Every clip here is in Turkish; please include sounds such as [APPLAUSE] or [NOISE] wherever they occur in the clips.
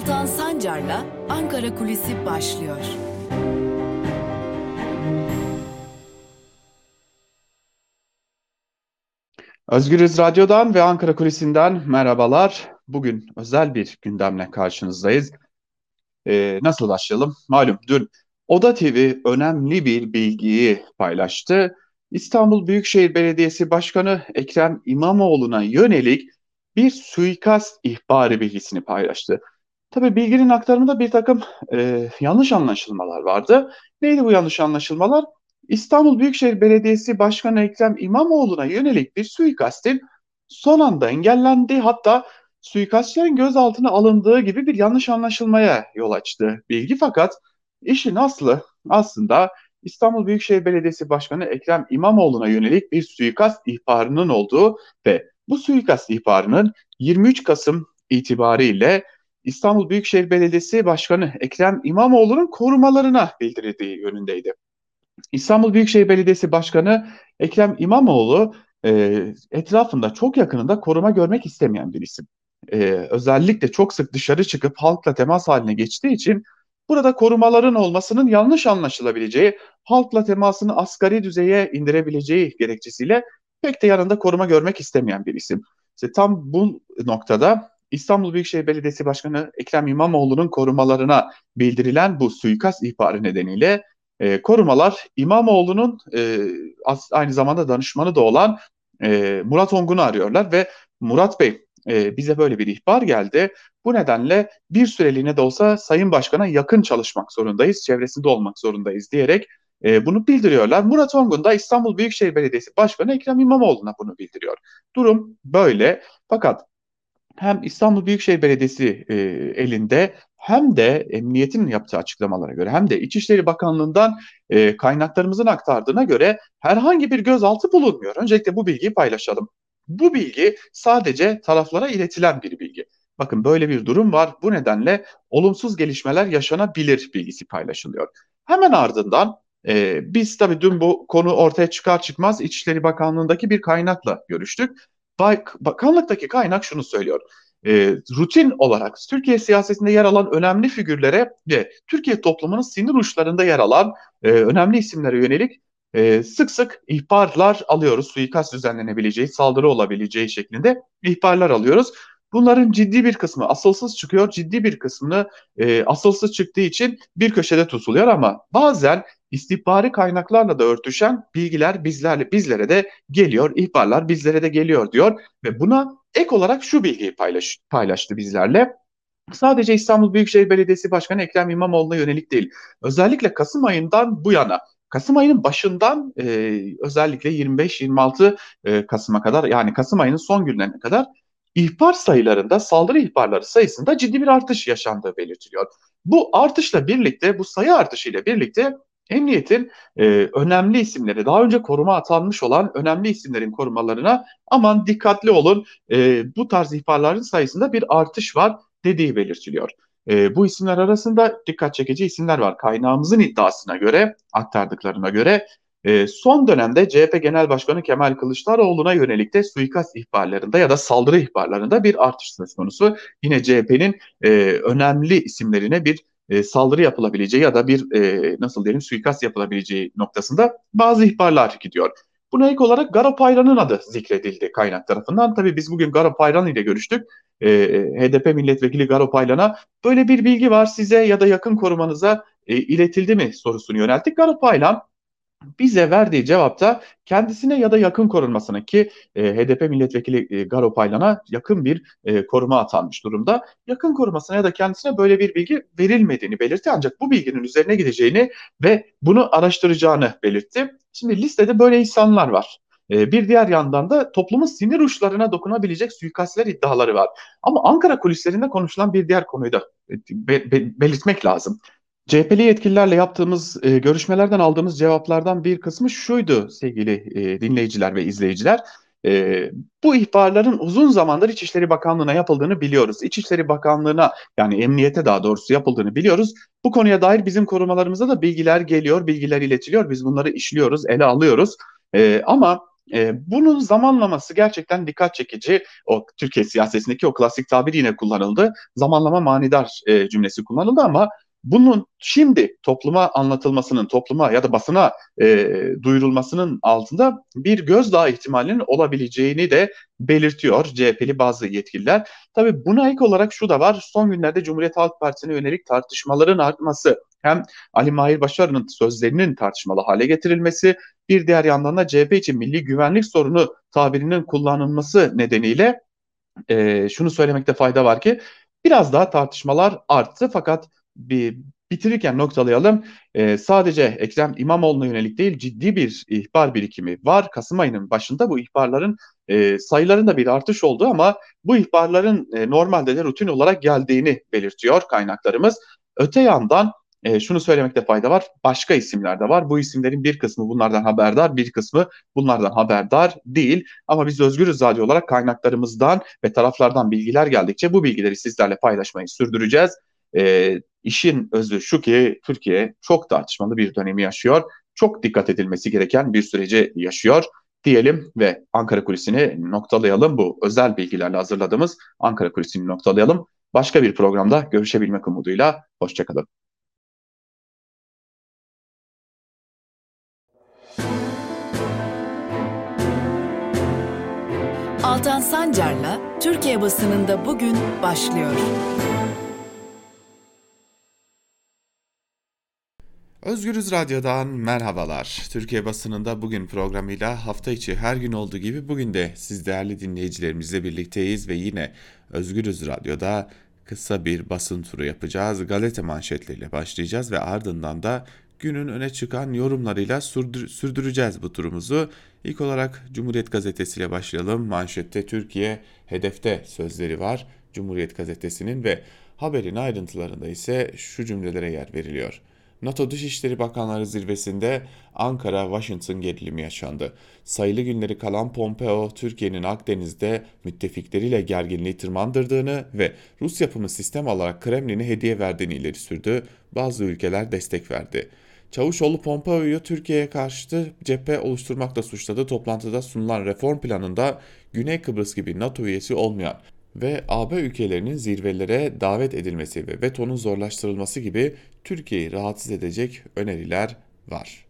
Altan Sancar'la Ankara Kulisi başlıyor. Özgürüz Radyo'dan ve Ankara Kulisi'nden merhabalar. Bugün özel bir gündemle karşınızdayız. Ee, nasıl başlayalım? Malum dün Oda TV önemli bir bilgiyi paylaştı. İstanbul Büyükşehir Belediyesi Başkanı Ekrem İmamoğlu'na yönelik bir suikast ihbarı bilgisini paylaştı. Tabii bilginin aktarımında bir takım e, yanlış anlaşılmalar vardı. Neydi bu yanlış anlaşılmalar? İstanbul Büyükşehir Belediyesi Başkanı Ekrem İmamoğlu'na yönelik bir suikastin son anda engellendi. Hatta suikastçilerin gözaltına alındığı gibi bir yanlış anlaşılmaya yol açtı bilgi. Fakat işin aslı aslında İstanbul Büyükşehir Belediyesi Başkanı Ekrem İmamoğlu'na yönelik bir suikast ihbarının olduğu ve bu suikast ihbarının 23 Kasım itibariyle İstanbul Büyükşehir Belediyesi Başkanı Ekrem İmamoğlu'nun korumalarına bildirildiği yönündeydi. İstanbul Büyükşehir Belediyesi Başkanı Ekrem İmamoğlu e, etrafında çok yakınında koruma görmek istemeyen bir isim. E, özellikle çok sık dışarı çıkıp halkla temas haline geçtiği için burada korumaların olmasının yanlış anlaşılabileceği, halkla temasını asgari düzeye indirebileceği gerekçesiyle pek de yanında koruma görmek istemeyen bir isim. İşte tam bu noktada İstanbul Büyükşehir Belediyesi Başkanı Ekrem İmamoğlu'nun korumalarına bildirilen bu suikast ihbarı nedeniyle e, korumalar İmamoğlu'nun e, aynı zamanda danışmanı da olan e, Murat Ongun'u arıyorlar ve Murat Bey e, bize böyle bir ihbar geldi. Bu nedenle bir süreliğine de olsa Sayın Başkan'a yakın çalışmak zorundayız, çevresinde olmak zorundayız diyerek e, bunu bildiriyorlar. Murat Ongun da İstanbul Büyükşehir Belediyesi Başkanı Ekrem İmamoğlu'na bunu bildiriyor. Durum böyle. Fakat hem İstanbul Büyükşehir Belediyesi e, elinde hem de emniyetin yaptığı açıklamalara göre hem de İçişleri Bakanlığı'ndan e, kaynaklarımızın aktardığına göre herhangi bir gözaltı bulunmuyor. Öncelikle bu bilgiyi paylaşalım. Bu bilgi sadece taraflara iletilen bir bilgi. Bakın böyle bir durum var. Bu nedenle olumsuz gelişmeler yaşanabilir bilgisi paylaşılıyor. Hemen ardından e, biz tabii dün bu konu ortaya çıkar çıkmaz İçişleri Bakanlığı'ndaki bir kaynakla görüştük. Bak, bakanlıktaki kaynak şunu söylüyor. E, rutin olarak Türkiye siyasetinde yer alan önemli figürlere ve Türkiye toplumunun sinir uçlarında yer alan e, önemli isimlere yönelik e, sık sık ihbarlar alıyoruz. Suikast düzenlenebileceği, saldırı olabileceği şeklinde ihbarlar alıyoruz. Bunların ciddi bir kısmı asılsız çıkıyor, ciddi bir kısmını e, asılsız çıktığı için bir köşede tutuluyor ama bazen istihbari kaynaklarla da örtüşen bilgiler bizlerle bizlere de geliyor, ihbarlar bizlere de geliyor diyor ve buna ek olarak şu bilgiyi paylaş, paylaştı bizlerle. Sadece İstanbul Büyükşehir Belediyesi Başkanı Ekrem İmamoğlu'na yönelik değil. Özellikle Kasım ayından bu yana Kasım ayının başından e, özellikle 25-26 e, Kasım'a kadar yani Kasım ayının son günlerine kadar ihbar sayılarında saldırı ihbarları sayısında ciddi bir artış yaşandığı belirtiliyor. Bu artışla birlikte bu sayı artışıyla birlikte emniyetin e, önemli isimleri daha önce koruma atanmış olan önemli isimlerin korumalarına aman dikkatli olun e, bu tarz ihbarların sayısında bir artış var dediği belirtiliyor. E, bu isimler arasında dikkat çekici isimler var. Kaynağımızın iddiasına göre, aktardıklarına göre e, son dönemde CHP Genel Başkanı Kemal Kılıçdaroğlu'na yönelik de suikast ihbarlarında ya da saldırı ihbarlarında bir artış söz konusu. Yine CHP'nin e, önemli isimlerine bir e, saldırı yapılabileceği ya da bir e, nasıl diyelim suikast yapılabileceği noktasında bazı ihbarlar gidiyor. Buna ilk olarak Garo Paylan'ın adı zikredildi kaynak tarafından. Tabii biz bugün Garo Paylan ile görüştük. E, HDP milletvekili Garo Paylan'a böyle bir bilgi var size ya da yakın korumanıza e, iletildi mi sorusunu yönelttik. Garo Paylan bize verdiği cevapta kendisine ya da yakın korunmasına ki e, HDP milletvekili e, Garo Paylan'a yakın bir e, koruma atanmış durumda. Yakın korumasına ya da kendisine böyle bir bilgi verilmediğini belirtti ancak bu bilginin üzerine gideceğini ve bunu araştıracağını belirtti. Şimdi listede böyle insanlar var. E, bir diğer yandan da toplumun sinir uçlarına dokunabilecek suikastler iddiaları var. Ama Ankara kulislerinde konuşulan bir diğer konuyu da e, be, be, belirtmek lazım. CHP'li yetkililerle yaptığımız e, görüşmelerden aldığımız cevaplardan bir kısmı şuydu sevgili e, dinleyiciler ve izleyiciler. E, bu ihbarların uzun zamandır İçişleri Bakanlığı'na yapıldığını biliyoruz. İçişleri Bakanlığı'na yani emniyete daha doğrusu yapıldığını biliyoruz. Bu konuya dair bizim korumalarımıza da bilgiler geliyor, bilgiler iletiliyor. Biz bunları işliyoruz, ele alıyoruz. E, ama E, bunun zamanlaması gerçekten dikkat çekici. O Türkiye siyasetindeki o klasik tabir yine kullanıldı. Zamanlama manidar e, cümlesi kullanıldı ama bunun şimdi topluma anlatılmasının, topluma ya da basına e, duyurulmasının altında bir gözdağı ihtimalinin olabileceğini de belirtiyor CHP'li bazı yetkililer. Tabii buna ek olarak şu da var. Son günlerde Cumhuriyet Halk Partisi'ne yönelik tartışmaların artması hem Ali Mahir Başarı'nın sözlerinin tartışmalı hale getirilmesi, bir diğer yandan da CHP için milli güvenlik sorunu tabirinin kullanılması nedeniyle e, şunu söylemekte fayda var ki biraz daha tartışmalar arttı fakat bir bitirirken noktalayalım. E, sadece Ekrem İmamoğlu'na yönelik değil ciddi bir ihbar birikimi var. Kasım ayının başında bu ihbarların e, sayılarında bir artış oldu ama bu ihbarların e, normalde de rutin olarak geldiğini belirtiyor kaynaklarımız. Öte yandan e, şunu söylemekte fayda var. Başka isimler de var. Bu isimlerin bir kısmı bunlardan haberdar, bir kısmı bunlardan haberdar değil. Ama biz Özgürüz Radyo olarak kaynaklarımızdan ve taraflardan bilgiler geldikçe bu bilgileri sizlerle paylaşmayı sürdüreceğiz. E, işin özü şu ki Türkiye çok tartışmalı bir dönemi yaşıyor. Çok dikkat edilmesi gereken bir süreci yaşıyor diyelim ve Ankara Kulisi'ni noktalayalım. Bu özel bilgilerle hazırladığımız Ankara Kulisi'ni noktalayalım. Başka bir programda görüşebilmek umuduyla hoşçakalın. Altan Sancar'la Türkiye basınında bugün başlıyor. Özgürüz Radyo'dan merhabalar. Türkiye basınında bugün programıyla hafta içi her gün olduğu gibi bugün de siz değerli dinleyicilerimizle birlikteyiz ve yine Özgürüz Radyo'da kısa bir basın turu yapacağız. Gazete manşetleriyle başlayacağız ve ardından da günün öne çıkan yorumlarıyla sürdür sürdüreceğiz bu turumuzu. İlk olarak Cumhuriyet Gazetesi ile başlayalım. Manşette Türkiye hedefte sözleri var Cumhuriyet Gazetesi'nin ve haberin ayrıntılarında ise şu cümlelere yer veriliyor. NATO Dışişleri Bakanları Zirvesi'nde Ankara-Washington gerilimi yaşandı. Sayılı günleri kalan Pompeo, Türkiye'nin Akdeniz'de müttefikleriyle gerginliği tırmandırdığını ve Rus yapımı sistem olarak Kremlin'e hediye verdiğini ileri sürdü. Bazı ülkeler destek verdi. Çavuşoğlu Pompeo'yu Türkiye'ye karşı cephe oluşturmakla suçladı. Toplantıda sunulan reform planında Güney Kıbrıs gibi NATO üyesi olmayan ve AB ülkelerinin zirvelere davet edilmesi ve vetonun zorlaştırılması gibi Türkiye'yi rahatsız edecek öneriler var.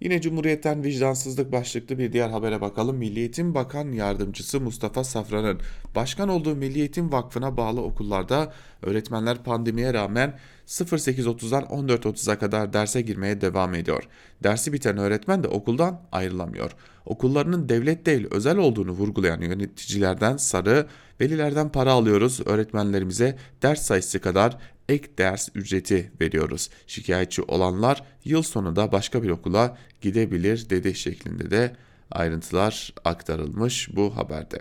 Yine Cumhuriyet'ten vicdansızlık başlıklı bir diğer habere bakalım. Milli Eğitim Bakan Yardımcısı Mustafa Safran'ın başkan olduğu Milli Eğitim Vakfı'na bağlı okullarda öğretmenler pandemiye rağmen 08.30'dan 14.30'a kadar derse girmeye devam ediyor. Dersi biten öğretmen de okuldan ayrılamıyor. Okullarının devlet değil özel olduğunu vurgulayan yöneticilerden sarı, velilerden para alıyoruz, öğretmenlerimize ders sayısı kadar ek ders ücreti veriyoruz. Şikayetçi olanlar yıl sonunda başka bir okula gidebilir dedi şeklinde de ayrıntılar aktarılmış bu haberde.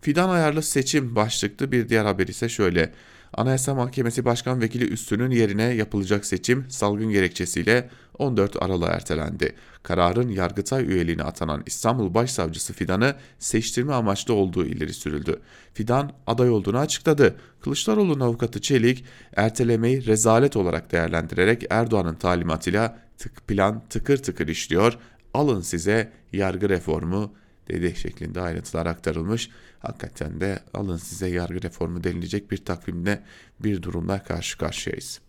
Fidan ayarlı seçim başlıklı bir diğer haber ise şöyle. Anayasa Mahkemesi Başkan Vekili Üstü'nün yerine yapılacak seçim salgın gerekçesiyle 14 Aralık'a ertelendi. Kararın Yargıtay üyeliğine atanan İstanbul Başsavcısı Fidan'ı seçtirme amaçlı olduğu ileri sürüldü. Fidan aday olduğunu açıkladı. Kılıçdaroğlu'nun avukatı Çelik ertelemeyi rezalet olarak değerlendirerek Erdoğan'ın talimatıyla tık plan tıkır tıkır işliyor. Alın size yargı reformu dedi şeklinde ayrıntılar aktarılmış. Hakikaten de alın size yargı reformu denilecek bir takvimde bir durumla karşı karşıyayız.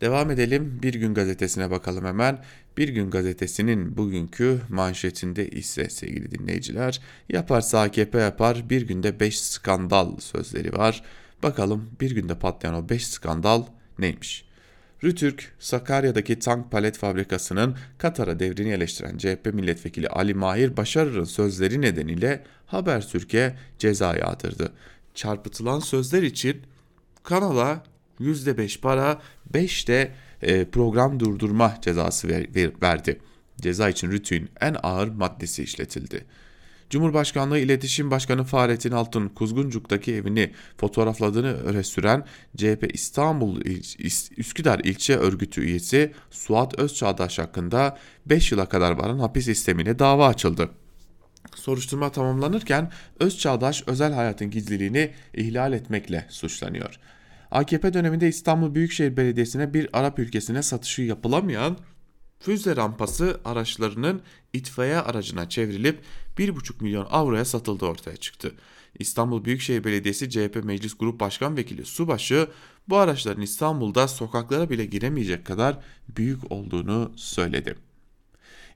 Devam edelim Bir Gün Gazetesi'ne bakalım hemen. Bir Gün Gazetesi'nin bugünkü manşetinde ise sevgili dinleyiciler yaparsa AKP yapar bir günde 5 skandal sözleri var. Bakalım bir günde patlayan o 5 skandal neymiş? Rütürk, Sakarya'daki tank palet fabrikasının Katar'a devrini eleştiren CHP milletvekili Ali Mahir Başarır'ın sözleri nedeniyle Habertürk'e ceza yağdırdı. Çarpıtılan sözler için kanala %5 para 5 de e, program durdurma cezası ver, ver, verdi. Ceza için Rütük'ün en ağır maddesi işletildi. Cumhurbaşkanlığı İletişim Başkanı Fahrettin Altun Kuzguncuk'taki evini fotoğrafladığını öne süren CHP İstanbul Üsküdar İlçe Örgütü üyesi Suat Özçağdaş hakkında 5 yıla kadar varan hapis istemine dava açıldı. Soruşturma tamamlanırken Özçağdaş özel hayatın gizliliğini ihlal etmekle suçlanıyor. AKP döneminde İstanbul Büyükşehir Belediyesi'ne bir Arap ülkesine satışı yapılamayan füze rampası araçlarının itfaiye aracına çevrilip 1,5 milyon avroya satıldığı ortaya çıktı. İstanbul Büyükşehir Belediyesi CHP Meclis Grup Başkan Vekili Subaşı bu araçların İstanbul'da sokaklara bile giremeyecek kadar büyük olduğunu söyledi.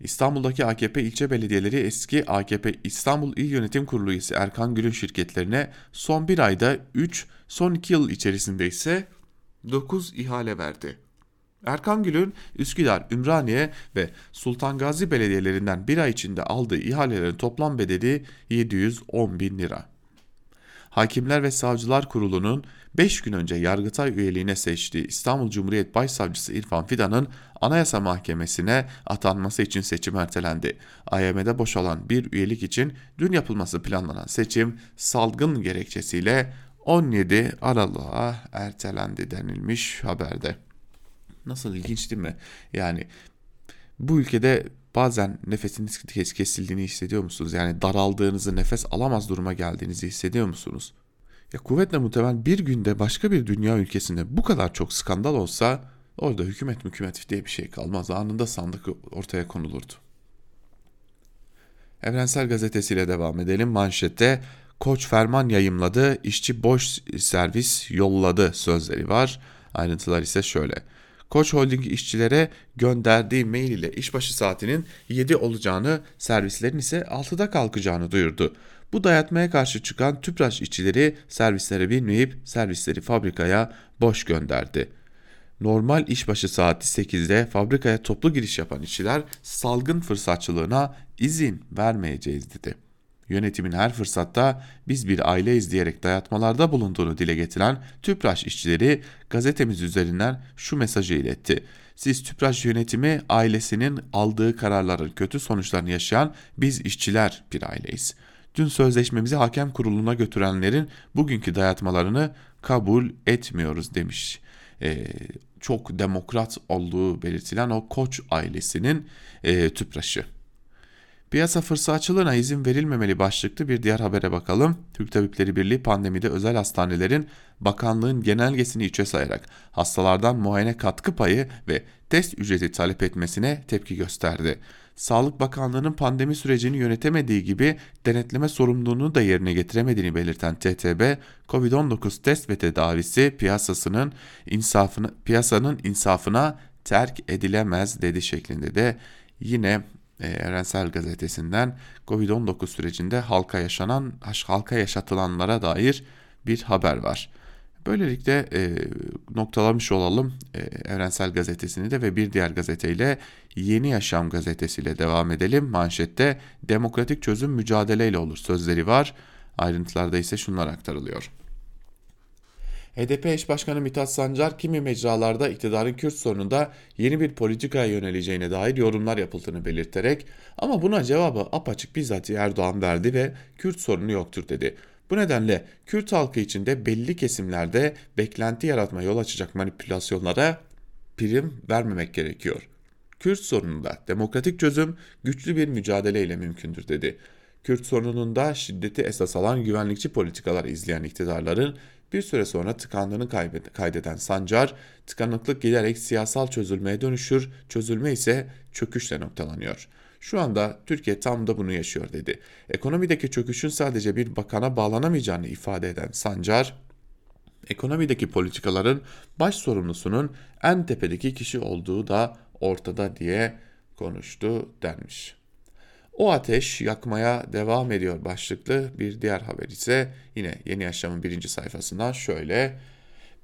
İstanbul'daki AKP ilçe belediyeleri eski AKP İstanbul İl Yönetim Kurulu üyesi Erkan Gül'ün şirketlerine son bir ayda 3, son 2 yıl içerisinde ise 9 ihale verdi. Erkan Gül'ün Üsküdar, Ümraniye ve Sultan Gazi belediyelerinden bir ay içinde aldığı ihalelerin toplam bedeli 710 bin lira. Hakimler ve Savcılar Kurulu'nun 5 gün önce Yargıtay üyeliğine seçtiği İstanbul Cumhuriyet Başsavcısı İrfan Fidan'ın Anayasa Mahkemesi'ne atanması için seçim ertelendi. AYM'de boşalan bir üyelik için dün yapılması planlanan seçim salgın gerekçesiyle 17 Aralık'a ertelendi denilmiş haberde. Nasıl ilginç değil mi? Yani bu ülkede bazen nefesiniz kesildiğini hissediyor musunuz? Yani daraldığınızı, nefes alamaz duruma geldiğinizi hissediyor musunuz? Ya kuvvetle muhtemel bir günde başka bir dünya ülkesinde bu kadar çok skandal olsa orada hükümet mükümet diye bir şey kalmaz. Anında sandık ortaya konulurdu. Evrensel Gazetesi'yle devam edelim. Manşette Koç ferman yayımladı, işçi boş servis yolladı sözleri var. Ayrıntılar ise şöyle. Koç Holding işçilere gönderdiği mail ile işbaşı saatinin 7 olacağını, servislerin ise 6'da kalkacağını duyurdu. Bu dayatmaya karşı çıkan Tüpraş işçileri servislere binmeyip servisleri fabrikaya boş gönderdi. Normal işbaşı saati 8'de fabrikaya toplu giriş yapan işçiler salgın fırsatçılığına izin vermeyeceğiz dedi. Yönetimin her fırsatta biz bir aileyiz diyerek dayatmalarda bulunduğunu dile getiren Tüpraş işçileri gazetemiz üzerinden şu mesajı iletti. Siz Tüpraş yönetimi ailesinin aldığı kararların kötü sonuçlarını yaşayan biz işçiler bir aileyiz. Dün sözleşmemizi hakem kuruluna götürenlerin bugünkü dayatmalarını kabul etmiyoruz demiş. Ee, çok demokrat olduğu belirtilen o Koç ailesinin e, Tüpraş'ı. Piyasa fırsatçılığına izin verilmemeli başlıklı bir diğer habere bakalım. Türk Tabipleri Birliği pandemide özel hastanelerin bakanlığın genelgesini içe sayarak hastalardan muayene katkı payı ve test ücreti talep etmesine tepki gösterdi. Sağlık Bakanlığı'nın pandemi sürecini yönetemediği gibi denetleme sorumluluğunu da yerine getiremediğini belirten TTB, COVID-19 test ve tedavisi piyasasının insafına, piyasanın insafına terk edilemez dedi şeklinde de yine e, Evrensel Gazetesi'nden Covid-19 sürecinde halka yaşanan halka yaşatılanlara dair bir haber var. Böylelikle e, noktalamış olalım e, Evrensel Gazetesi'ni de ve bir diğer gazeteyle Yeni Yaşam gazetesiyle devam edelim. Manşette demokratik çözüm mücadeleyle olur sözleri var. Ayrıntılarda ise şunlar aktarılıyor. HDP eş başkanı Mithat Sancar kimi mecralarda iktidarın Kürt sorununda yeni bir politikaya yöneleceğine dair yorumlar yapıldığını belirterek ama buna cevabı apaçık bizzat Erdoğan verdi ve Kürt sorunu yoktur dedi. Bu nedenle Kürt halkı içinde belli kesimlerde beklenti yaratma yol açacak manipülasyonlara prim vermemek gerekiyor. Kürt sorununda demokratik çözüm güçlü bir mücadeleyle mümkündür dedi. Kürt sorununda şiddeti esas alan güvenlikçi politikalar izleyen iktidarların bir süre sonra tıkandığını kaydeden Sancar, tıkanıklık giderek siyasal çözülmeye dönüşür, çözülme ise çöküşle noktalanıyor. Şu anda Türkiye tam da bunu yaşıyor dedi. Ekonomideki çöküşün sadece bir bakana bağlanamayacağını ifade eden Sancar, ekonomideki politikaların baş sorumlusunun en tepedeki kişi olduğu da ortada diye konuştu denmiş. O ateş yakmaya devam ediyor başlıklı bir diğer haber ise yine Yeni Yaşam'ın birinci sayfasından şöyle.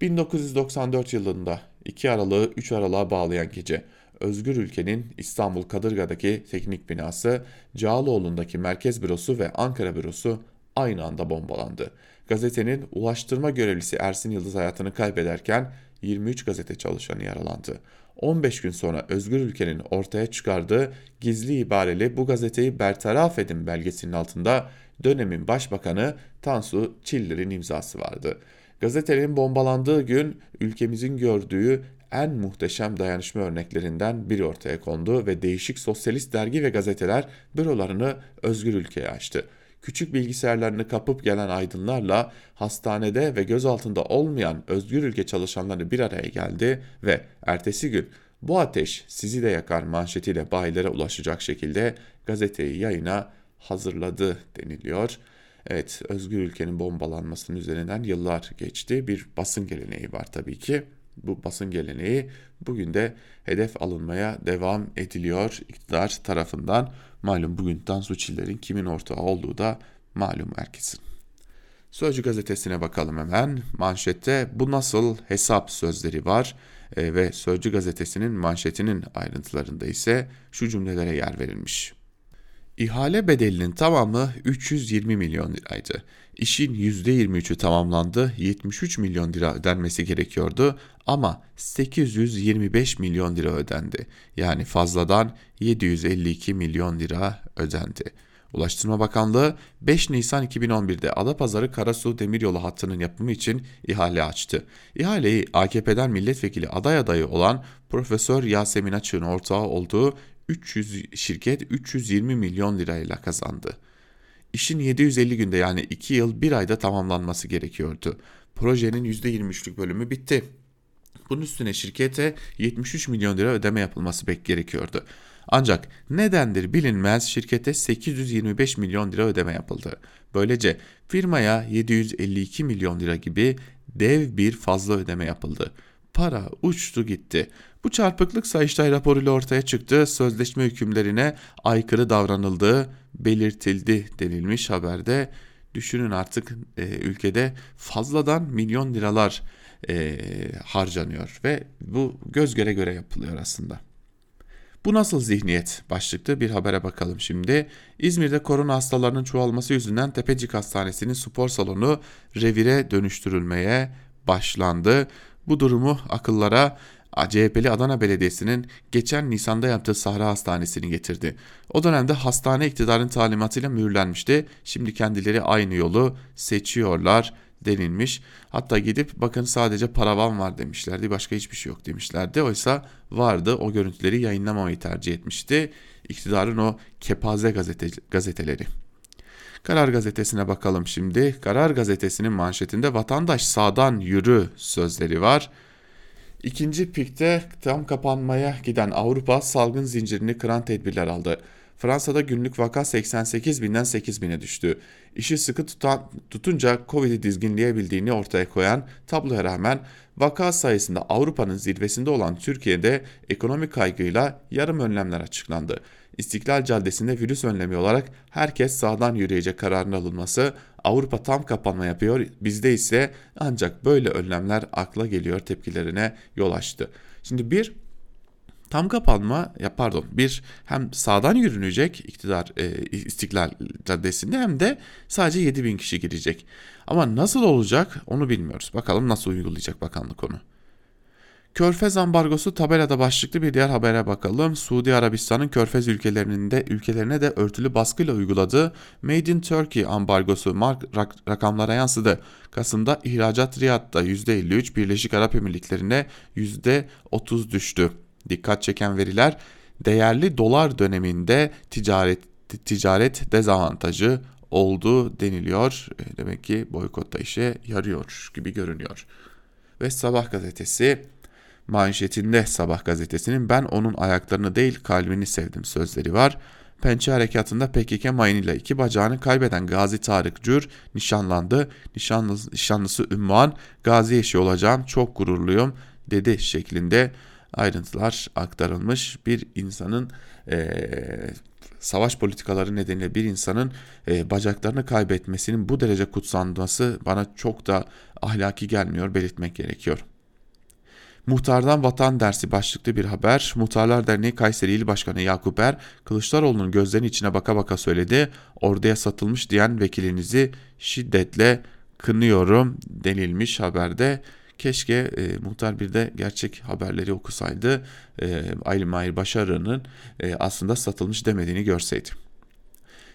1994 yılında 2 Aralık'ı 3 Aralık'a bağlayan gece Özgür Ülke'nin İstanbul Kadırga'daki teknik binası, Cağaloğlu'ndaki merkez bürosu ve Ankara bürosu aynı anda bombalandı. Gazetenin ulaştırma görevlisi Ersin Yıldız hayatını kaybederken 23 gazete çalışanı yaralandı. 15 gün sonra Özgür Ülke'nin ortaya çıkardığı gizli ibareli bu gazeteyi bertaraf edin belgesinin altında dönemin başbakanı Tansu Çiller'in imzası vardı. Gazetenin bombalandığı gün ülkemizin gördüğü en muhteşem dayanışma örneklerinden biri ortaya kondu ve değişik sosyalist dergi ve gazeteler bürolarını özgür ülkeye açtı küçük bilgisayarlarını kapıp gelen aydınlarla hastanede ve gözaltında olmayan özgür ülke çalışanları bir araya geldi ve ertesi gün Bu ateş sizi de yakar manşetiyle bayilere ulaşacak şekilde gazeteyi yayına hazırladı deniliyor. Evet, özgür ülkenin bombalanmasının üzerinden yıllar geçti. Bir basın geleneği var tabii ki. Bu basın geleneği bugün de hedef alınmaya devam ediliyor iktidar tarafından. Malum bugün Tansu Çiller'in kimin ortağı olduğu da malum herkesin. Sözcü gazetesine bakalım hemen. Manşette bu nasıl hesap sözleri var e, ve Sözcü gazetesinin manşetinin ayrıntılarında ise şu cümlelere yer verilmiş. İhale bedelinin tamamı 320 milyon liraydı. İşin %23'ü tamamlandı, 73 milyon lira ödenmesi gerekiyordu ama 825 milyon lira ödendi. Yani fazladan 752 milyon lira ödendi. Ulaştırma Bakanlığı 5 Nisan 2011'de Adapazarı Karasu Demiryolu hattının yapımı için ihale açtı. İhaleyi AKP'den milletvekili aday adayı olan Profesör Yasemin Açık'ın ortağı olduğu 300 şirket 320 milyon lirayla kazandı. İşin 750 günde yani 2 yıl 1 ayda tamamlanması gerekiyordu. Projenin %23'lük bölümü bitti. Bunun üstüne şirkete 73 milyon lira ödeme yapılması bek gerekiyordu. Ancak nedendir bilinmez şirkete 825 milyon lira ödeme yapıldı. Böylece firmaya 752 milyon lira gibi dev bir fazla ödeme yapıldı. Para uçtu gitti. Bu çarpıklık Sayıştay raporuyla ortaya çıktı. Sözleşme hükümlerine aykırı davranıldığı belirtildi denilmiş haberde. Düşünün artık e, ülkede fazladan milyon liralar e, harcanıyor ve bu göz göre göre yapılıyor aslında. Bu nasıl zihniyet başlıklı bir habere bakalım şimdi. İzmir'de korona hastalarının çoğalması yüzünden Tepecik Hastanesi'nin spor salonu revire dönüştürülmeye başlandı. Bu durumu akıllara CHP'li Adana Belediyesi'nin geçen Nisan'da yaptığı Sahra Hastanesi'ni getirdi. O dönemde hastane iktidarın talimatıyla mühürlenmişti. Şimdi kendileri aynı yolu seçiyorlar denilmiş. Hatta gidip bakın sadece paravan var demişlerdi. Başka hiçbir şey yok demişlerdi. Oysa vardı. O görüntüleri yayınlamamayı tercih etmişti. İktidarın o kepaze gazete, gazeteleri. Karar Gazetesi'ne bakalım şimdi. Karar Gazetesi'nin manşetinde vatandaş sağdan yürü sözleri var. İkinci pikte tam kapanmaya giden Avrupa salgın zincirini kıran tedbirler aldı. Fransa'da günlük vaka 88 binden 8 bine düştü. İşi sıkı tutan, tutunca Covid'i dizginleyebildiğini ortaya koyan tabloya rağmen vaka sayısında Avrupa'nın zirvesinde olan Türkiye'de ekonomik kaygıyla yarım önlemler açıklandı. İstiklal Caddesi'nde virüs önlemi olarak herkes sağdan yürüyecek kararın alınması Avrupa tam kapanma yapıyor bizde ise ancak böyle önlemler akla geliyor tepkilerine yol açtı. Şimdi bir tam kapanma ya pardon bir hem sağdan yürünecek iktidar e, istiklal caddesinde hem de sadece 7 bin kişi girecek. Ama nasıl olacak onu bilmiyoruz. Bakalım nasıl uygulayacak bakanlık onu. Körfez ambargosu tabelada başlıklı bir diğer habere bakalım. Suudi Arabistan'ın Körfez ülkelerinde ülkelerine de örtülü baskıyla uyguladığı Made in Turkey ambargosu mark, rak, rakamlara yansıdı. Kasım'da ihracat Riyad'da %53, Birleşik Arap Emirlikleri'ne %30 düştü. Dikkat çeken veriler değerli dolar döneminde ticaret ticaret dezavantajı oldu deniliyor. E, demek ki boykotta işe yarıyor gibi görünüyor. Ve Sabah gazetesi manşetinde Sabah gazetesinin ben onun ayaklarını değil kalbini sevdim sözleri var. Pençe harekatında PKK mayınıyla iki bacağını kaybeden Gazi Tarık Cür nişanlandı. Nişanlısı, nişanlısı Ümmühan Gazi eşi olacağım çok gururluyum dedi şeklinde ayrıntılar aktarılmış. Bir insanın e, savaş politikaları nedeniyle bir insanın e, bacaklarını kaybetmesinin bu derece kutsanması bana çok da ahlaki gelmiyor belirtmek gerekiyor. Muhtardan Vatan Dersi başlıklı bir haber. Muhtarlar Derneği Kayseri İl Başkanı Yakup Er, Kılıçdaroğlu'nun gözlerinin içine baka baka söyledi. Orduya satılmış diyen vekilinizi şiddetle kınıyorum denilmiş haberde. Keşke e, muhtar bir de gerçek haberleri okusaydı. E, Aylin Mahir Başarı'nın e, aslında satılmış demediğini görseydi.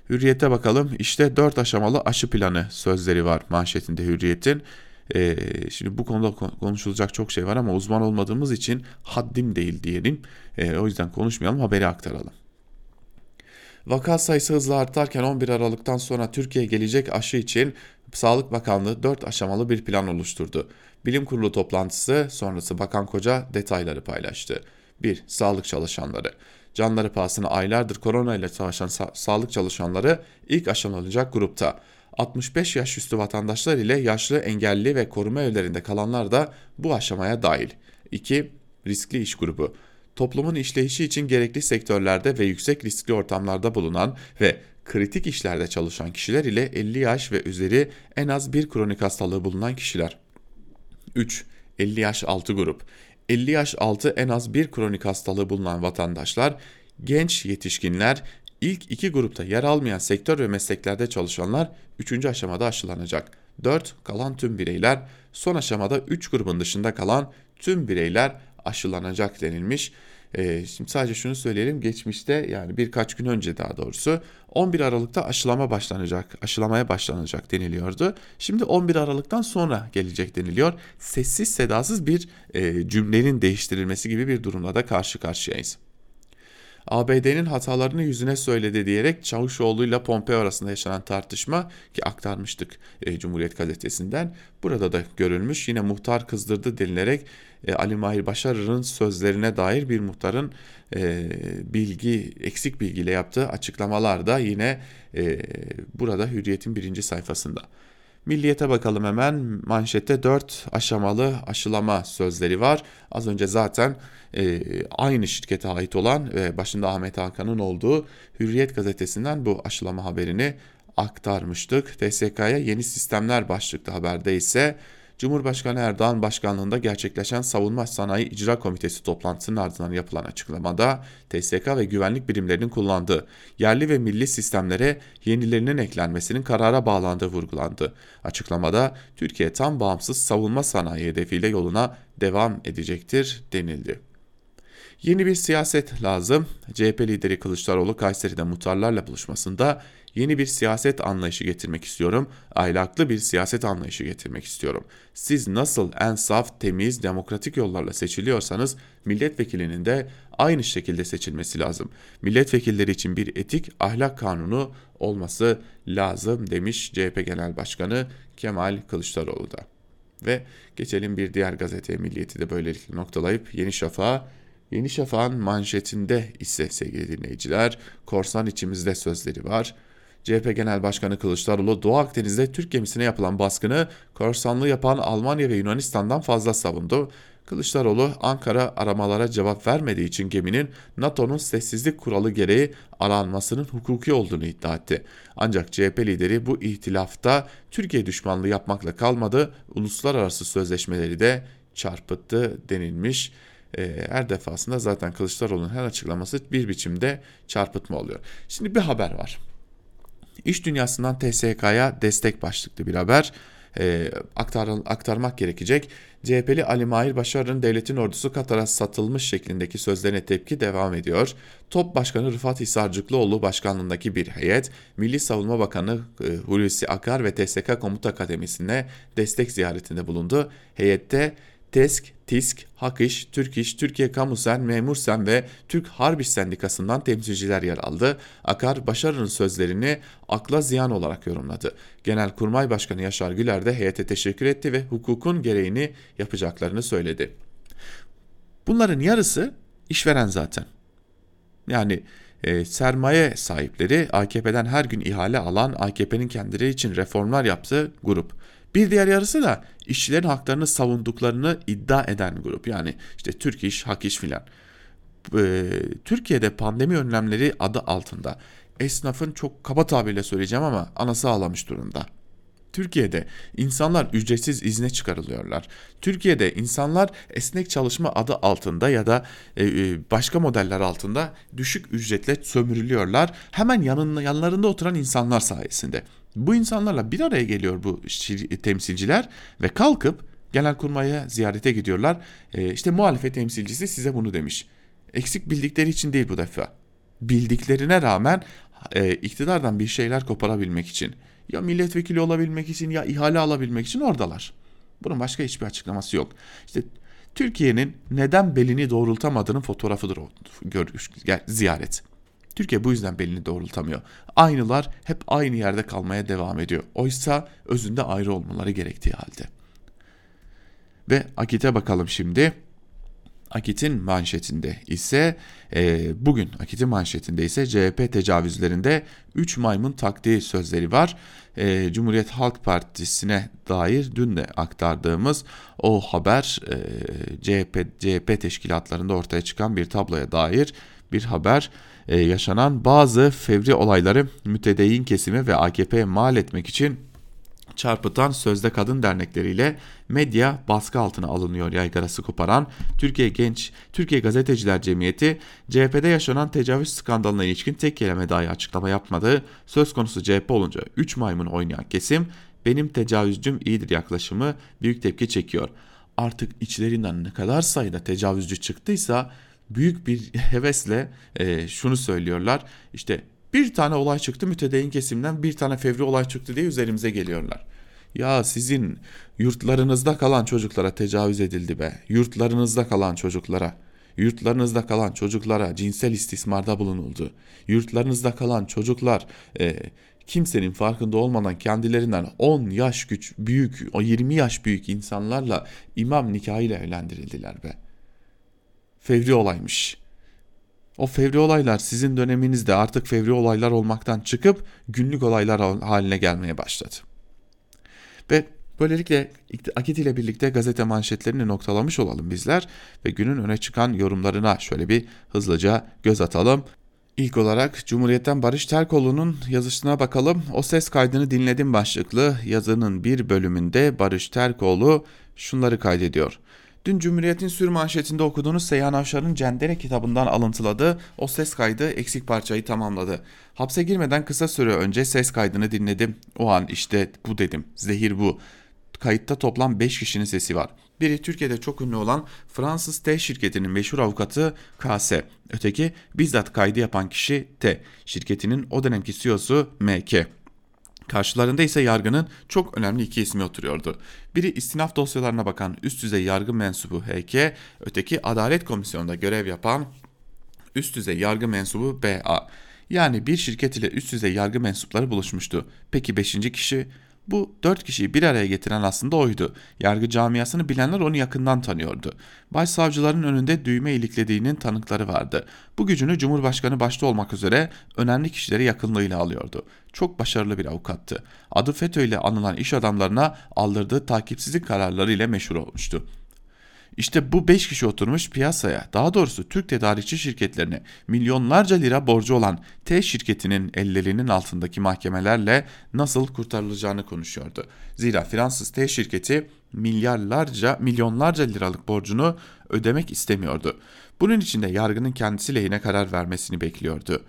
Hürriyete bakalım. İşte dört aşamalı aşı planı sözleri var manşetinde Hürriyet'in. Ee, şimdi bu konuda konuşulacak çok şey var ama uzman olmadığımız için haddim değil diyelim. Ee, o yüzden konuşmayalım haberi aktaralım. Vaka sayısı hızla artarken 11 Aralık'tan sonra Türkiye'ye gelecek aşı için Sağlık Bakanlığı 4 aşamalı bir plan oluşturdu. Bilim Kurulu toplantısı sonrası Bakan Koca detayları paylaştı. 1. Sağlık çalışanları. Canları pahasına aylardır korona ile savaşan sa- sağlık çalışanları ilk aşılanacak grupta. 65 yaş üstü vatandaşlar ile yaşlı, engelli ve koruma evlerinde kalanlar da bu aşamaya dahil. 2. Riskli iş grubu. Toplumun işleyişi için gerekli sektörlerde ve yüksek riskli ortamlarda bulunan ve kritik işlerde çalışan kişiler ile 50 yaş ve üzeri en az bir kronik hastalığı bulunan kişiler. 3. 50 yaş altı grup. 50 yaş altı en az bir kronik hastalığı bulunan vatandaşlar, genç yetişkinler, ilk iki grupta yer almayan sektör ve mesleklerde çalışanlar 3. aşamada aşılanacak. 4. Kalan tüm bireyler, son aşamada 3 grubun dışında kalan tüm bireyler aşılanacak denilmiş. Ee, şimdi sadece şunu söyleyelim geçmişte yani birkaç gün önce daha doğrusu 11 Aralık'ta aşılama başlanacak, aşılamaya başlanacak deniliyordu. Şimdi 11 Aralık'tan sonra gelecek deniliyor. Sessiz sedasız bir e, cümlenin değiştirilmesi gibi bir durumla da karşı karşıyayız. ABD'nin hatalarını yüzüne söyledi diyerek Çavuşoğlu ile Pompeo arasında yaşanan tartışma ki aktarmıştık e, Cumhuriyet Gazetesi'nden. Burada da görülmüş yine muhtar kızdırdı denilerek e, Ali Mahir Başarır'ın sözlerine dair bir muhtarın e, bilgi eksik bilgiyle yaptığı açıklamalar da yine e, burada Hürriyet'in birinci sayfasında. Milliyete bakalım hemen. Manşette 4 aşamalı aşılama sözleri var. Az önce zaten e, aynı şirkete ait olan ve başında Ahmet Hakan'ın olduğu Hürriyet gazetesinden bu aşılama haberini aktarmıştık. TSK'ya yeni sistemler başlıklı haberde ise Cumhurbaşkanı Erdoğan başkanlığında gerçekleşen Savunma Sanayi İcra Komitesi toplantısının ardından yapılan açıklamada TSK ve güvenlik birimlerinin kullandığı yerli ve milli sistemlere yenilerinin eklenmesinin karara bağlandığı vurgulandı. Açıklamada Türkiye tam bağımsız savunma sanayi hedefiyle yoluna devam edecektir denildi. Yeni bir siyaset lazım. CHP lideri Kılıçdaroğlu Kayseri'de muhtarlarla buluşmasında yeni bir siyaset anlayışı getirmek istiyorum. Ahlaklı bir siyaset anlayışı getirmek istiyorum. Siz nasıl en saf, temiz, demokratik yollarla seçiliyorsanız milletvekilinin de aynı şekilde seçilmesi lazım. Milletvekilleri için bir etik ahlak kanunu olması lazım demiş CHP Genel Başkanı Kemal Kılıçdaroğlu da. Ve geçelim bir diğer gazete Milliyeti de böylelikle noktalayıp Yeni Şafak'a Yeni Şafak'ın manşetinde ise sevgili dinleyiciler korsan içimizde sözleri var. CHP Genel Başkanı Kılıçdaroğlu Doğu Akdeniz'de Türk gemisine yapılan baskını korsanlığı yapan Almanya ve Yunanistan'dan fazla savundu. Kılıçdaroğlu Ankara aramalara cevap vermediği için geminin NATO'nun sessizlik kuralı gereği aranmasının hukuki olduğunu iddia etti. Ancak CHP lideri bu ihtilafta Türkiye düşmanlığı yapmakla kalmadı, uluslararası sözleşmeleri de çarpıttı denilmiş e, her defasında zaten Kılıçdaroğlu'nun her açıklaması bir biçimde çarpıtma oluyor. Şimdi bir haber var. İş dünyasından TSK'ya destek başlıklı bir haber e, aktar, aktarmak gerekecek. CHP'li Ali Mahir Başarı'nın devletin ordusu Katar'a satılmış şeklindeki sözlerine tepki devam ediyor. Top Başkanı Rıfat Hisarcıklıoğlu başkanlığındaki bir heyet, Milli Savunma Bakanı e, Hulusi Akar ve TSK Komuta Akademisi'ne destek ziyaretinde bulundu. Heyette TESK, TİSK, HAKİŞ, Türk İş, Türkiye Kamusen, Memursen ve Türk Harp İş Sendikası'ndan temsilciler yer aldı. Akar, Başarı'nın sözlerini akla ziyan olarak yorumladı. Genelkurmay Başkanı Yaşar Güler de heyete teşekkür etti ve hukukun gereğini yapacaklarını söyledi. Bunların yarısı işveren zaten. Yani e, sermaye sahipleri AKP'den her gün ihale alan AKP'nin kendileri için reformlar yaptığı grup. Bir diğer yarısı da işçilerin haklarını savunduklarını iddia eden grup. Yani işte Türk İş, Hak İş filan. Ee, Türkiye'de pandemi önlemleri adı altında esnafın çok kaba tabirle söyleyeceğim ama anası ağlamış durumda. Türkiye'de insanlar ücretsiz izne çıkarılıyorlar. Türkiye'de insanlar esnek çalışma adı altında ya da e, e, başka modeller altında düşük ücretle sömürülüyorlar. Hemen yanın, yanlarında oturan insanlar sayesinde. Bu insanlarla bir araya geliyor bu temsilciler ve kalkıp genelkurmaya ziyarete gidiyorlar. E, işte muhalefet temsilcisi size bunu demiş. Eksik bildikleri için değil bu defa. Bildiklerine rağmen e, iktidardan bir şeyler koparabilmek için ya milletvekili olabilmek için ya ihale alabilmek için oradalar. Bunun başka hiçbir açıklaması yok. İşte Türkiye'nin neden belini doğrultamadığının fotoğrafıdır o görüş, ziyaret. Türkiye bu yüzden belini doğrultamıyor. Aynılar hep aynı yerde kalmaya devam ediyor. Oysa özünde ayrı olmaları gerektiği halde. Ve Akit'e bakalım şimdi. Akit'in manşetinde ise e, bugün Akit'in manşetinde ise CHP tecavüzlerinde 3 maymun taktiği sözleri var. E, Cumhuriyet Halk Partisi'ne dair dün de aktardığımız o haber e, CHP CHP teşkilatlarında ortaya çıkan bir tabloya dair bir haber e, yaşanan bazı fevri olayları mütedeyyin kesimi ve AKP'ye mal etmek için çarpıtan sözde kadın dernekleriyle medya baskı altına alınıyor yaygarası koparan Türkiye Genç Türkiye Gazeteciler Cemiyeti CHP'de yaşanan tecavüz skandalına ilişkin tek kelime dahi açıklama yapmadı. Söz konusu CHP olunca 3 maymun oynayan kesim benim tecavüzcüm iyidir yaklaşımı büyük tepki çekiyor. Artık içlerinden ne kadar sayıda tecavüzcü çıktıysa büyük bir [LAUGHS] hevesle e, şunu söylüyorlar. İşte bir tane olay çıktı mütedeyyin kesimden bir tane fevri olay çıktı diye üzerimize geliyorlar. Ya sizin yurtlarınızda kalan çocuklara tecavüz edildi be. Yurtlarınızda kalan çocuklara. Yurtlarınızda kalan çocuklara cinsel istismarda bulunuldu. Yurtlarınızda kalan çocuklar e, kimsenin farkında olmadan kendilerinden 10 yaş güç büyük, o 20 yaş büyük insanlarla imam nikahıyla evlendirildiler be. Fevri olaymış. O fevri olaylar sizin döneminizde artık fevri olaylar olmaktan çıkıp günlük olaylar haline gelmeye başladı. Ve böylelikle Akit ile birlikte gazete manşetlerini noktalamış olalım bizler ve günün öne çıkan yorumlarına şöyle bir hızlıca göz atalım. İlk olarak Cumhuriyet'ten Barış Terkoğlu'nun yazısına bakalım. O ses kaydını dinledim başlıklı yazının bir bölümünde Barış Terkoğlu şunları kaydediyor. Dün Cumhuriyet'in sür manşetinde okuduğunuz Seyhan Avşar'ın Cendere kitabından alıntıladığı o ses kaydı eksik parçayı tamamladı. Hapse girmeden kısa süre önce ses kaydını dinledim. O an işte bu dedim. Zehir bu. Kayıtta toplam 5 kişinin sesi var. Biri Türkiye'de çok ünlü olan Fransız T şirketinin meşhur avukatı KS. Öteki bizzat kaydı yapan kişi T. Şirketinin o dönemki CEO'su MK. Karşılarında ise yargının çok önemli iki ismi oturuyordu. Biri istinaf dosyalarına bakan üst düzey yargı mensubu HK, öteki Adalet Komisyonu'nda görev yapan üst düzey yargı mensubu BA. Yani bir şirket ile üst düzey yargı mensupları buluşmuştu. Peki beşinci kişi? Bu dört kişiyi bir araya getiren aslında oydu. Yargı camiasını bilenler onu yakından tanıyordu. Başsavcıların önünde düğme iliklediğinin tanıkları vardı. Bu gücünü Cumhurbaşkanı başta olmak üzere önemli kişileri yakınlığıyla alıyordu. Çok başarılı bir avukattı. Adı FETÖ ile anılan iş adamlarına aldırdığı takipsizlik kararları ile meşhur olmuştu. İşte bu 5 kişi oturmuş piyasaya, daha doğrusu Türk tedarikçi şirketlerine milyonlarca lira borcu olan T şirketinin ellerinin altındaki mahkemelerle nasıl kurtarılacağını konuşuyordu. Zira Fransız T şirketi milyarlarca, milyonlarca liralık borcunu ödemek istemiyordu. Bunun için de yargının kendisi lehine karar vermesini bekliyordu.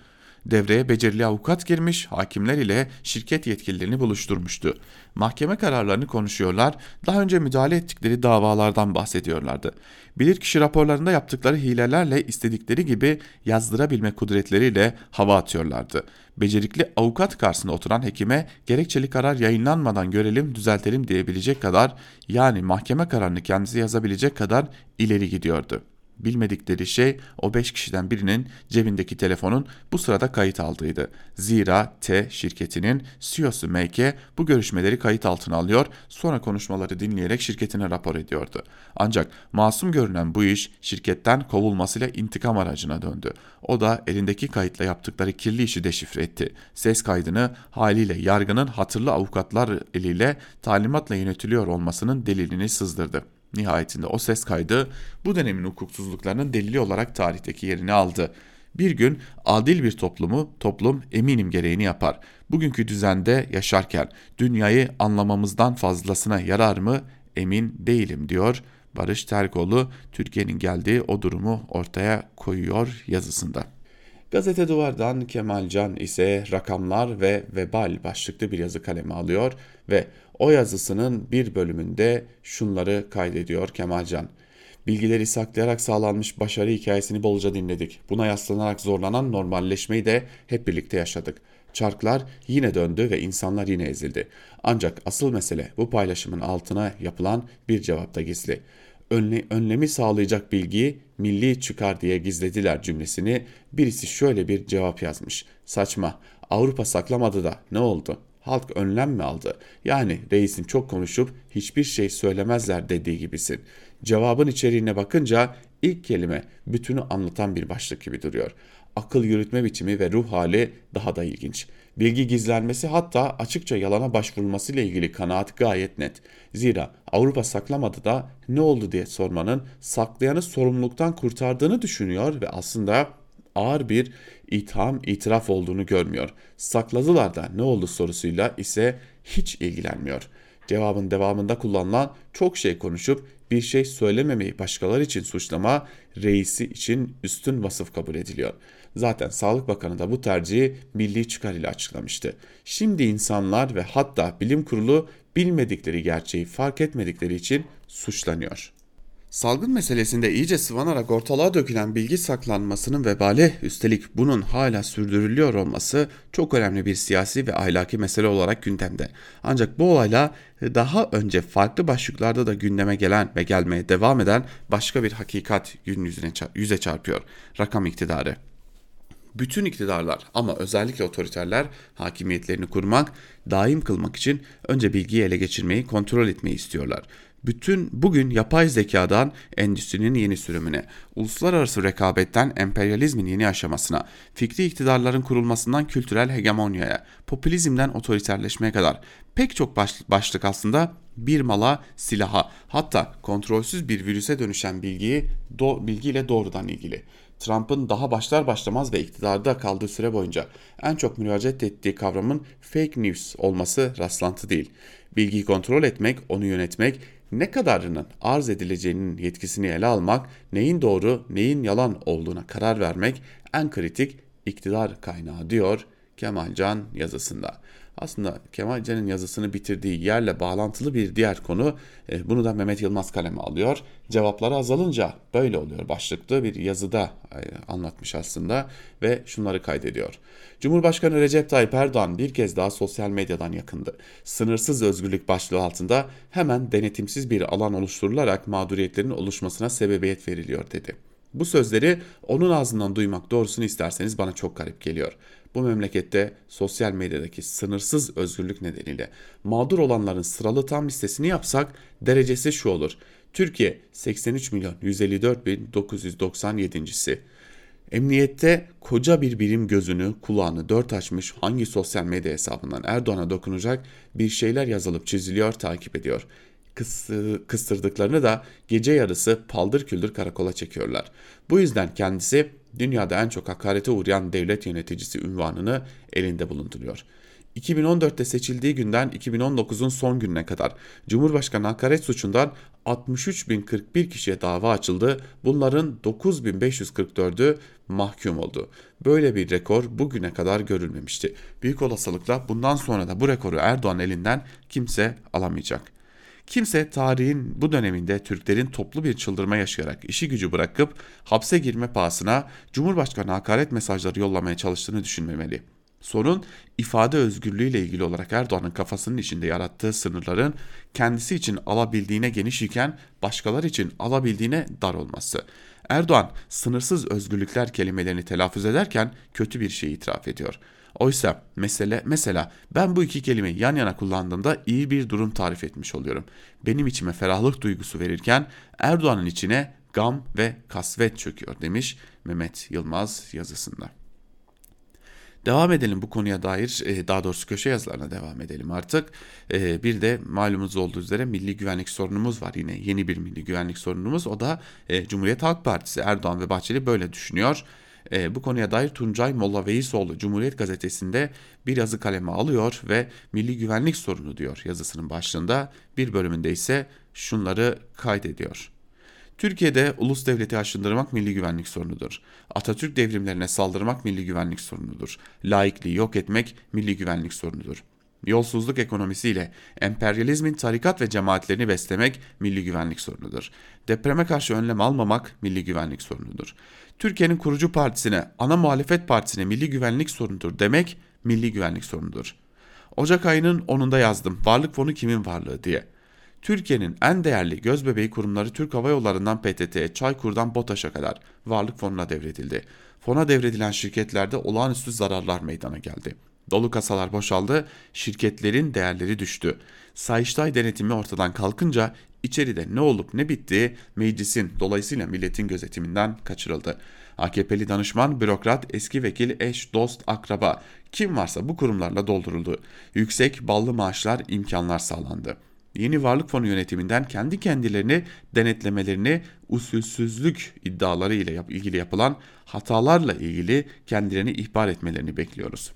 Devreye becerili avukat girmiş, hakimler ile şirket yetkililerini buluşturmuştu. Mahkeme kararlarını konuşuyorlar, daha önce müdahale ettikleri davalardan bahsediyorlardı. Bilirkişi raporlarında yaptıkları hilelerle istedikleri gibi yazdırabilme kudretleriyle hava atıyorlardı. Becerikli avukat karşısında oturan hekime gerekçeli karar yayınlanmadan görelim düzeltelim diyebilecek kadar yani mahkeme kararını kendisi yazabilecek kadar ileri gidiyordu. Bilmedikleri şey o 5 kişiden birinin cebindeki telefonun bu sırada kayıt aldığıydı. Zira T şirketinin CEO'su Meike bu görüşmeleri kayıt altına alıyor sonra konuşmaları dinleyerek şirketine rapor ediyordu. Ancak masum görünen bu iş şirketten kovulmasıyla intikam aracına döndü. O da elindeki kayıtla yaptıkları kirli işi deşifre etti. Ses kaydını haliyle yargının hatırlı avukatlar eliyle talimatla yönetiliyor olmasının delilini sızdırdı. Nihayetinde o ses kaydı bu dönemin hukuksuzluklarının delili olarak tarihteki yerini aldı. Bir gün adil bir toplumu toplum eminim gereğini yapar. Bugünkü düzende yaşarken dünyayı anlamamızdan fazlasına yarar mı emin değilim diyor Barış Terkoğlu Türkiye'nin geldiği o durumu ortaya koyuyor yazısında. Gazete Duvar'dan Kemal Can ise rakamlar ve vebal başlıklı bir yazı kalemi alıyor ve o yazısının bir bölümünde şunları kaydediyor Kemalcan. Bilgileri saklayarak sağlanmış başarı hikayesini bolca dinledik. Buna yaslanarak zorlanan normalleşmeyi de hep birlikte yaşadık. Çarklar yine döndü ve insanlar yine ezildi. Ancak asıl mesele bu paylaşımın altına yapılan bir cevapta gizli. Önle, önlemi sağlayacak bilgiyi milli çıkar diye gizlediler cümlesini birisi şöyle bir cevap yazmış. Saçma. Avrupa saklamadı da ne oldu? Halk önlem mi aldı? Yani reisin çok konuşup hiçbir şey söylemezler dediği gibisin. Cevabın içeriğine bakınca ilk kelime bütünü anlatan bir başlık gibi duruyor. Akıl yürütme biçimi ve ruh hali daha da ilginç. Bilgi gizlenmesi hatta açıkça yalana başvurulması ile ilgili kanaat gayet net. Zira Avrupa saklamadı da ne oldu diye sormanın saklayanı sorumluluktan kurtardığını düşünüyor ve aslında ağır bir itham, itiraf olduğunu görmüyor. Sakladılar da ne oldu sorusuyla ise hiç ilgilenmiyor. Cevabın devamında kullanılan çok şey konuşup bir şey söylememeyi başkaları için suçlama reisi için üstün vasıf kabul ediliyor. Zaten Sağlık Bakanı da bu tercihi milli çıkar ile açıklamıştı. Şimdi insanlar ve hatta bilim kurulu bilmedikleri gerçeği fark etmedikleri için suçlanıyor. Salgın meselesinde iyice sıvanarak ortalığa dökülen bilgi saklanmasının vebali üstelik bunun hala sürdürülüyor olması çok önemli bir siyasi ve ahlaki mesele olarak gündemde. Ancak bu olayla daha önce farklı başlıklarda da gündeme gelen ve gelmeye devam eden başka bir hakikat gün yüzüne, yüze çarpıyor. Rakam iktidarı bütün iktidarlar ama özellikle otoriterler hakimiyetlerini kurmak, daim kılmak için önce bilgiyi ele geçirmeyi, kontrol etmeyi istiyorlar. Bütün bugün yapay zekadan endüstrinin yeni sürümüne, uluslararası rekabetten emperyalizmin yeni aşamasına, fikri iktidarların kurulmasından kültürel hegemonyaya, popülizmden otoriterleşmeye kadar pek çok başlık aslında bir mala, silaha, hatta kontrolsüz bir virüse dönüşen bilgiyi do, bilgiyle doğrudan ilgili. Trump'ın daha başlar başlamaz ve iktidarda kaldığı süre boyunca en çok müracaat ettiği kavramın fake news olması rastlantı değil. Bilgiyi kontrol etmek, onu yönetmek, ne kadarının arz edileceğinin yetkisini ele almak, neyin doğru, neyin yalan olduğuna karar vermek en kritik iktidar kaynağı diyor Kemalcan yazısında. Aslında Kemalcan'ın yazısını bitirdiği yerle bağlantılı bir diğer konu e, bunu da Mehmet Yılmaz kaleme alıyor. Cevapları azalınca böyle oluyor başlıklı bir yazıda e, anlatmış aslında ve şunları kaydediyor. Cumhurbaşkanı Recep Tayyip Erdoğan bir kez daha sosyal medyadan yakındı. Sınırsız özgürlük başlığı altında hemen denetimsiz bir alan oluşturularak mağduriyetlerin oluşmasına sebebiyet veriliyor dedi. Bu sözleri onun ağzından duymak doğrusunu isterseniz bana çok garip geliyor bu memlekette sosyal medyadaki sınırsız özgürlük nedeniyle mağdur olanların sıralı tam listesini yapsak derecesi şu olur. Türkiye 83 milyon 154 bin 997.si. Emniyette koca bir birim gözünü, kulağını dört açmış hangi sosyal medya hesabından Erdoğan'a dokunacak bir şeyler yazılıp çiziliyor, takip ediyor. kıstırdıklarını da gece yarısı paldır küldür karakola çekiyorlar. Bu yüzden kendisi dünyada en çok hakarete uğrayan devlet yöneticisi unvanını elinde bulunduruyor. 2014'te seçildiği günden 2019'un son gününe kadar Cumhurbaşkanı hakaret suçundan 63.041 kişiye dava açıldı. Bunların 9.544'ü mahkum oldu. Böyle bir rekor bugüne kadar görülmemişti. Büyük olasılıkla bundan sonra da bu rekoru Erdoğan elinden kimse alamayacak. Kimse tarihin bu döneminde Türklerin toplu bir çıldırma yaşayarak işi gücü bırakıp hapse girme pahasına Cumhurbaşkanı hakaret mesajları yollamaya çalıştığını düşünmemeli. Sorun ifade özgürlüğüyle ilgili olarak Erdoğan'ın kafasının içinde yarattığı sınırların kendisi için alabildiğine geniş iken başkaları için alabildiğine dar olması. Erdoğan sınırsız özgürlükler kelimelerini telaffuz ederken kötü bir şey itiraf ediyor. Oysa mesele mesela ben bu iki kelimeyi yan yana kullandığımda iyi bir durum tarif etmiş oluyorum. Benim içime ferahlık duygusu verirken Erdoğan'ın içine gam ve kasvet çöküyor demiş Mehmet Yılmaz yazısında. Devam edelim bu konuya dair e, daha doğrusu köşe yazılarına devam edelim artık. E, bir de malumunuz olduğu üzere milli güvenlik sorunumuz var yine yeni bir milli güvenlik sorunumuz o da e, Cumhuriyet Halk Partisi Erdoğan ve Bahçeli böyle düşünüyor. E, bu konuya dair Tuncay Molla Veisoğlu Cumhuriyet Gazetesi'nde bir yazı kaleme alıyor ve milli güvenlik sorunu diyor yazısının başlığında. Bir bölümünde ise şunları kaydediyor. Türkiye'de ulus devleti aşındırmak milli güvenlik sorunudur. Atatürk devrimlerine saldırmak milli güvenlik sorunudur. Laikliği yok etmek milli güvenlik sorunudur. Yolsuzluk ekonomisiyle emperyalizmin tarikat ve cemaatlerini beslemek milli güvenlik sorunudur. Depreme karşı önlem almamak milli güvenlik sorunudur. Türkiye'nin kurucu partisine, ana muhalefet partisine milli güvenlik sorunudur demek milli güvenlik sorunudur. Ocak ayının 10'unda yazdım varlık fonu kimin varlığı diye. Türkiye'nin en değerli göz bebeği kurumları Türk Hava Yolları'ndan PTT'ye, Çaykur'dan BOTAŞ'a kadar varlık fonuna devredildi. Fona devredilen şirketlerde olağanüstü zararlar meydana geldi. Dolu kasalar boşaldı, şirketlerin değerleri düştü. Sayıştay denetimi ortadan kalkınca içeride ne olup ne bitti meclisin dolayısıyla milletin gözetiminden kaçırıldı. AKP'li danışman, bürokrat, eski vekil, eş, dost, akraba kim varsa bu kurumlarla dolduruldu. Yüksek ballı maaşlar, imkanlar sağlandı. Yeni varlık fonu yönetiminden kendi kendilerini denetlemelerini usulsüzlük iddiaları ile ilgili yapılan hatalarla ilgili kendilerini ihbar etmelerini bekliyoruz.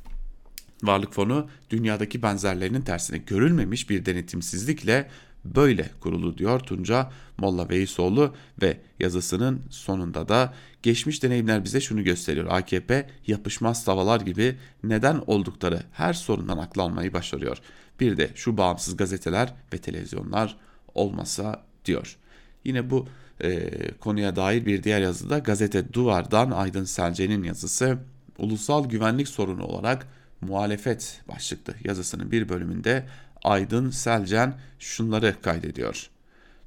Varlık fonu dünyadaki benzerlerinin tersine görülmemiş bir denetimsizlikle böyle kurulu diyor Tunca Molla Veysoğlu ve yazısının sonunda da geçmiş deneyimler bize şunu gösteriyor. AKP yapışmaz tavalar gibi neden oldukları her sorundan aklanmayı başarıyor. Bir de şu bağımsız gazeteler ve televizyonlar olmasa diyor. Yine bu e, konuya dair bir diğer yazıda gazete Duvar'dan Aydın Selce'nin yazısı ulusal güvenlik sorunu olarak muhalefet başlıklı yazısının bir bölümünde Aydın Selcen şunları kaydediyor.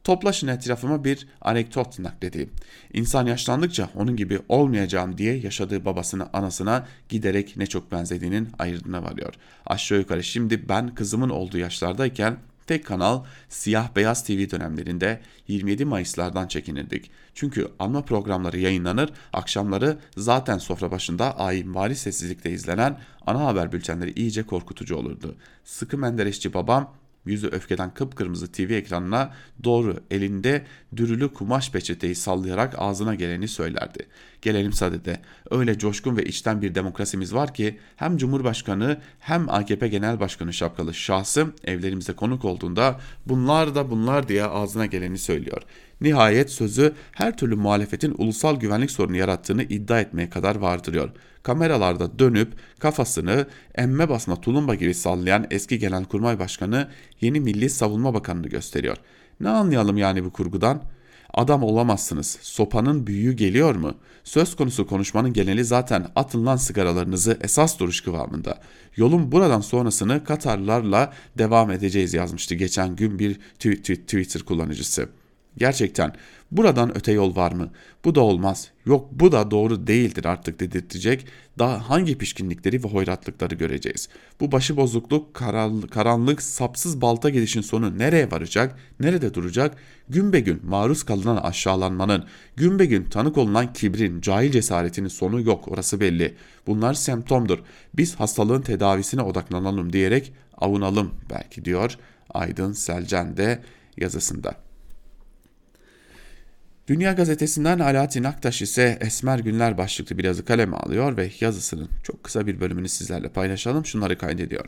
Toplaşın etrafıma bir anekdot nakledeyim. İnsan yaşlandıkça onun gibi olmayacağım diye yaşadığı babasına anasına giderek ne çok benzediğinin ayırdına varıyor. Aşağı yukarı şimdi ben kızımın olduğu yaşlardayken Tek kanal siyah beyaz TV dönemlerinde 27 Mayıslardan çekinirdik. Çünkü anma programları yayınlanır, akşamları zaten sofra başında ayinvari sessizlikte izlenen ana haber bültenleri iyice korkutucu olurdu. Sıkı menderesçi babam yüzü öfkeden kıpkırmızı TV ekranına doğru elinde dürülü kumaş peçeteyi sallayarak ağzına geleni söylerdi. Gelelim sadede. Öyle coşkun ve içten bir demokrasimiz var ki hem Cumhurbaşkanı hem AKP Genel Başkanı şapkalı şahsı evlerimize konuk olduğunda bunlar da bunlar diye ağzına geleni söylüyor. Nihayet sözü her türlü muhalefetin ulusal güvenlik sorunu yarattığını iddia etmeye kadar vardırıyor. Kameralarda dönüp kafasını emme basma tulumba gibi sallayan eski Genelkurmay Başkanı yeni Milli Savunma Bakanı'nı gösteriyor. Ne anlayalım yani bu kurgudan? Adam olamazsınız. Sopanın büyüğü geliyor mu? Söz konusu konuşmanın geneli zaten atın lan sigaralarınızı esas duruş kıvamında. Yolun buradan sonrasını Katarlarla devam edeceğiz yazmıştı geçen gün bir Twitter kullanıcısı. Gerçekten buradan öte yol var mı? Bu da olmaz. Yok bu da doğru değildir artık dedirtecek. Daha hangi pişkinlikleri ve hoyratlıkları göreceğiz? Bu başıbozukluk, karanlık, sapsız balta gelişin sonu nereye varacak? Nerede duracak? Gün be gün maruz kalınan aşağılanmanın, gün be gün tanık olunan kibrin, cahil cesaretinin sonu yok orası belli. Bunlar semptomdur. Biz hastalığın tedavisine odaklanalım diyerek avunalım belki diyor Aydın Selcan yazısında. Dünya Gazetesi'nden Alaaddin Aktaş ise Esmer Günler başlıklı bir yazı kaleme alıyor ve yazısının çok kısa bir bölümünü sizlerle paylaşalım. Şunları kaydediyor.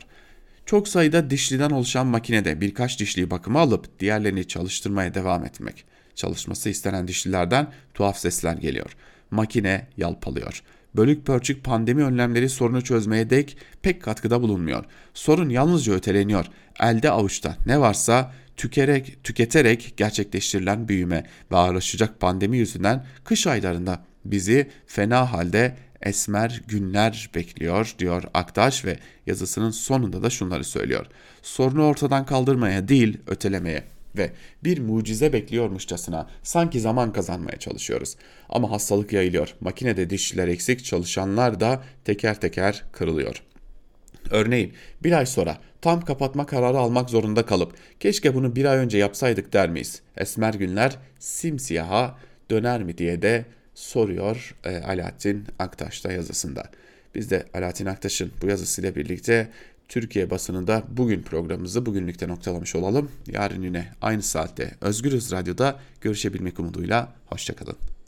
Çok sayıda dişliden oluşan makinede birkaç dişliyi bakıma alıp diğerlerini çalıştırmaya devam etmek. Çalışması istenen dişlilerden tuhaf sesler geliyor. Makine yalpalıyor. Bölük pörçük pandemi önlemleri sorunu çözmeye dek pek katkıda bulunmuyor. Sorun yalnızca öteleniyor. Elde avuçta ne varsa tükerek, tüketerek gerçekleştirilen büyüme ve ağırlaşacak pandemi yüzünden kış aylarında bizi fena halde esmer günler bekliyor diyor Aktaş ve yazısının sonunda da şunları söylüyor. Sorunu ortadan kaldırmaya değil ötelemeye ve bir mucize bekliyormuşçasına sanki zaman kazanmaya çalışıyoruz. Ama hastalık yayılıyor. Makinede dişçiler eksik, çalışanlar da teker teker kırılıyor. Örneğin bir ay sonra tam kapatma kararı almak zorunda kalıp keşke bunu bir ay önce yapsaydık der miyiz? Esmer günler simsiyaha döner mi diye de soruyor e, Alaaddin Aktaş'ta yazısında. Biz de Alaaddin Aktaş'ın bu yazısıyla birlikte Türkiye basınında bugün programımızı bugünlükte noktalamış olalım. Yarın yine aynı saatte Özgürüz Radyo'da görüşebilmek umuduyla. Hoşçakalın.